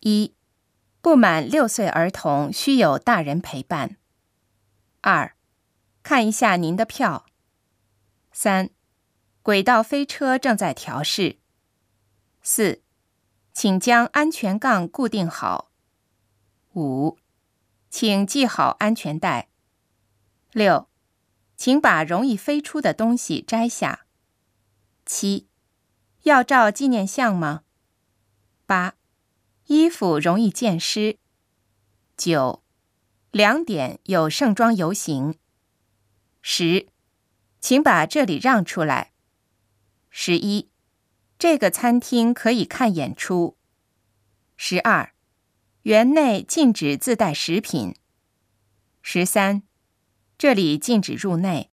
一、不满六岁儿童需有大人陪伴。二、看一下您的票。三、轨道飞车正在调试。四、请将安全杠固定好。五、请系好安全带。六、请把容易飞出的东西摘下。七、要照纪念相吗？八、衣服容易溅湿。九、两点有盛装游行。十、请把这里让出来。十一、这个餐厅可以看演出。十二、园内禁止自带食品。十三、这里禁止入内。